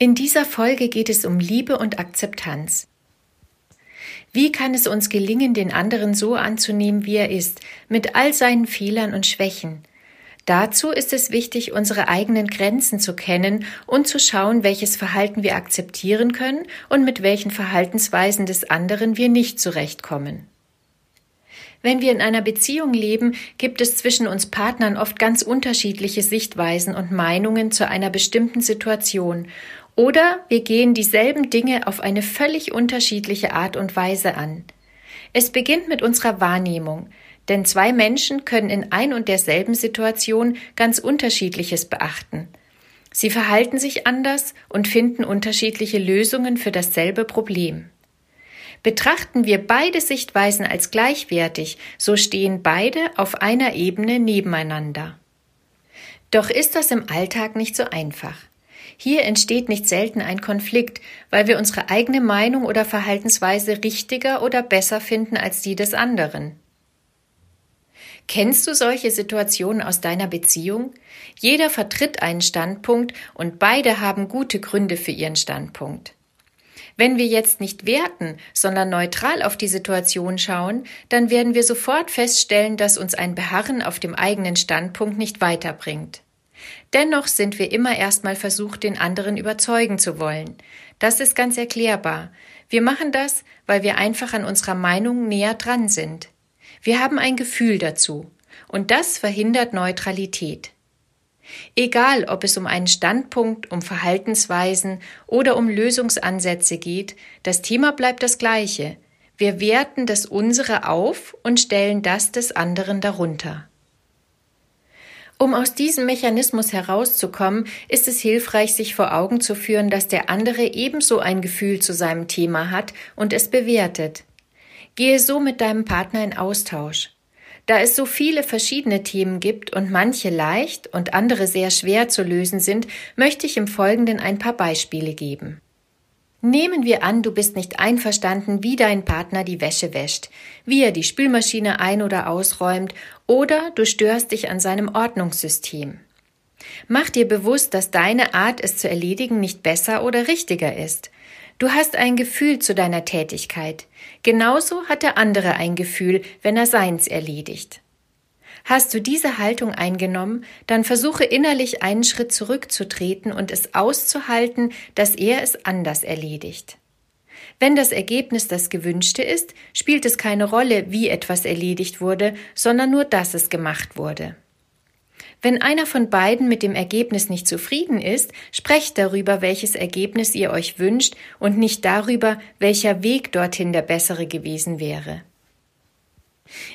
In dieser Folge geht es um Liebe und Akzeptanz. Wie kann es uns gelingen, den anderen so anzunehmen, wie er ist, mit all seinen Fehlern und Schwächen? Dazu ist es wichtig, unsere eigenen Grenzen zu kennen und zu schauen, welches Verhalten wir akzeptieren können und mit welchen Verhaltensweisen des anderen wir nicht zurechtkommen. Wenn wir in einer Beziehung leben, gibt es zwischen uns Partnern oft ganz unterschiedliche Sichtweisen und Meinungen zu einer bestimmten Situation, oder wir gehen dieselben Dinge auf eine völlig unterschiedliche Art und Weise an. Es beginnt mit unserer Wahrnehmung, denn zwei Menschen können in ein und derselben Situation ganz unterschiedliches beachten. Sie verhalten sich anders und finden unterschiedliche Lösungen für dasselbe Problem. Betrachten wir beide Sichtweisen als gleichwertig, so stehen beide auf einer Ebene nebeneinander. Doch ist das im Alltag nicht so einfach. Hier entsteht nicht selten ein Konflikt, weil wir unsere eigene Meinung oder Verhaltensweise richtiger oder besser finden als die des anderen. Kennst du solche Situationen aus deiner Beziehung? Jeder vertritt einen Standpunkt und beide haben gute Gründe für ihren Standpunkt. Wenn wir jetzt nicht werten, sondern neutral auf die Situation schauen, dann werden wir sofort feststellen, dass uns ein Beharren auf dem eigenen Standpunkt nicht weiterbringt. Dennoch sind wir immer erstmal versucht, den anderen überzeugen zu wollen. Das ist ganz erklärbar. Wir machen das, weil wir einfach an unserer Meinung näher dran sind. Wir haben ein Gefühl dazu. Und das verhindert Neutralität. Egal, ob es um einen Standpunkt, um Verhaltensweisen oder um Lösungsansätze geht, das Thema bleibt das gleiche. Wir werten das unsere auf und stellen das des anderen darunter. Um aus diesem Mechanismus herauszukommen, ist es hilfreich, sich vor Augen zu führen, dass der andere ebenso ein Gefühl zu seinem Thema hat und es bewertet. Gehe so mit deinem Partner in Austausch. Da es so viele verschiedene Themen gibt und manche leicht und andere sehr schwer zu lösen sind, möchte ich im Folgenden ein paar Beispiele geben. Nehmen wir an, du bist nicht einverstanden, wie dein Partner die Wäsche wäscht, wie er die Spülmaschine ein- oder ausräumt, oder du störst dich an seinem Ordnungssystem. Mach dir bewusst, dass deine Art, es zu erledigen, nicht besser oder richtiger ist. Du hast ein Gefühl zu deiner Tätigkeit. Genauso hat der andere ein Gefühl, wenn er seins erledigt. Hast du diese Haltung eingenommen, dann versuche innerlich einen Schritt zurückzutreten und es auszuhalten, dass er es anders erledigt. Wenn das Ergebnis das gewünschte ist, spielt es keine Rolle, wie etwas erledigt wurde, sondern nur, dass es gemacht wurde. Wenn einer von beiden mit dem Ergebnis nicht zufrieden ist, sprecht darüber, welches Ergebnis ihr euch wünscht und nicht darüber, welcher Weg dorthin der bessere gewesen wäre.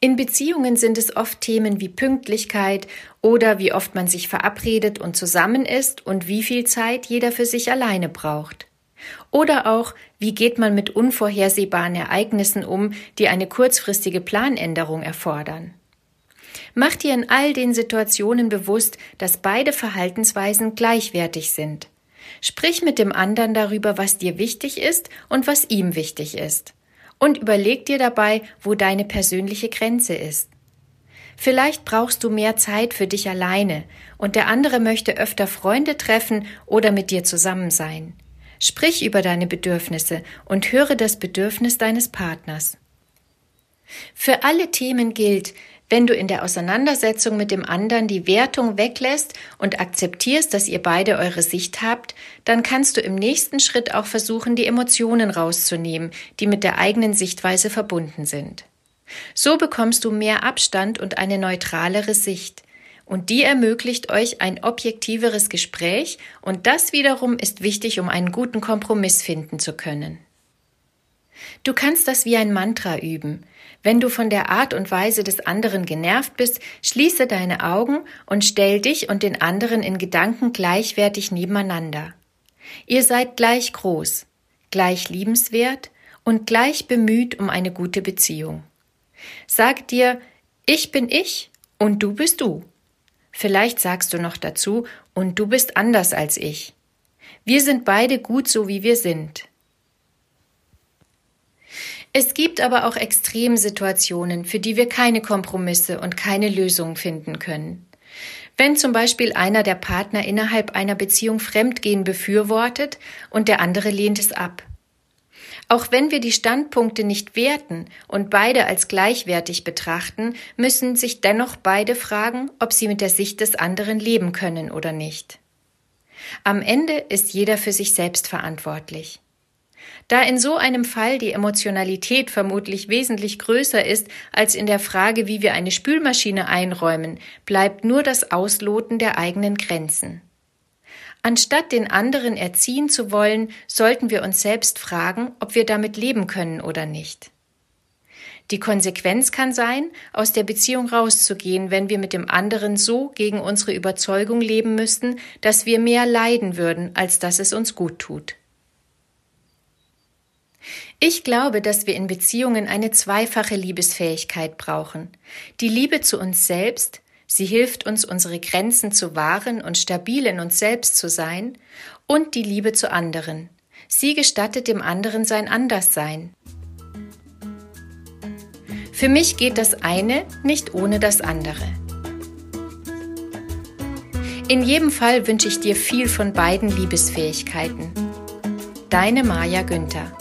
In Beziehungen sind es oft Themen wie Pünktlichkeit oder wie oft man sich verabredet und zusammen ist und wie viel Zeit jeder für sich alleine braucht. Oder auch, wie geht man mit unvorhersehbaren Ereignissen um, die eine kurzfristige Planänderung erfordern. Mach dir in all den Situationen bewusst, dass beide Verhaltensweisen gleichwertig sind. Sprich mit dem anderen darüber, was dir wichtig ist und was ihm wichtig ist und überleg dir dabei, wo deine persönliche Grenze ist. Vielleicht brauchst du mehr Zeit für dich alleine und der andere möchte öfter Freunde treffen oder mit dir zusammen sein. Sprich über deine Bedürfnisse und höre das Bedürfnis deines Partners. Für alle Themen gilt, wenn du in der Auseinandersetzung mit dem anderen die Wertung weglässt und akzeptierst, dass ihr beide eure Sicht habt, dann kannst du im nächsten Schritt auch versuchen, die Emotionen rauszunehmen, die mit der eigenen Sichtweise verbunden sind. So bekommst du mehr Abstand und eine neutralere Sicht. Und die ermöglicht euch ein objektiveres Gespräch, und das wiederum ist wichtig, um einen guten Kompromiss finden zu können. Du kannst das wie ein Mantra üben. Wenn du von der Art und Weise des anderen genervt bist, schließe deine Augen und stell dich und den anderen in Gedanken gleichwertig nebeneinander. Ihr seid gleich groß. gleich liebenswert und gleich bemüht um eine gute Beziehung. Sag dir, ich bin ich und du bist du. Vielleicht sagst du noch dazu, und du bist anders als ich. Wir sind beide gut so, wie wir sind. Es gibt aber auch Extremsituationen, für die wir keine Kompromisse und keine Lösung finden können. Wenn zum Beispiel einer der Partner innerhalb einer Beziehung Fremdgehen befürwortet und der andere lehnt es ab. Auch wenn wir die Standpunkte nicht werten und beide als gleichwertig betrachten, müssen sich dennoch beide fragen, ob sie mit der Sicht des anderen leben können oder nicht. Am Ende ist jeder für sich selbst verantwortlich. Da in so einem Fall die Emotionalität vermutlich wesentlich größer ist als in der Frage, wie wir eine Spülmaschine einräumen, bleibt nur das Ausloten der eigenen Grenzen. Anstatt den anderen erziehen zu wollen, sollten wir uns selbst fragen, ob wir damit leben können oder nicht. Die Konsequenz kann sein, aus der Beziehung rauszugehen, wenn wir mit dem anderen so gegen unsere Überzeugung leben müssten, dass wir mehr leiden würden, als dass es uns gut tut. Ich glaube, dass wir in Beziehungen eine zweifache Liebesfähigkeit brauchen. Die Liebe zu uns selbst, sie hilft uns, unsere Grenzen zu wahren und stabil in uns selbst zu sein, und die Liebe zu anderen. Sie gestattet dem anderen sein Anderssein. Für mich geht das eine nicht ohne das andere. In jedem Fall wünsche ich dir viel von beiden Liebesfähigkeiten. Deine Maja Günther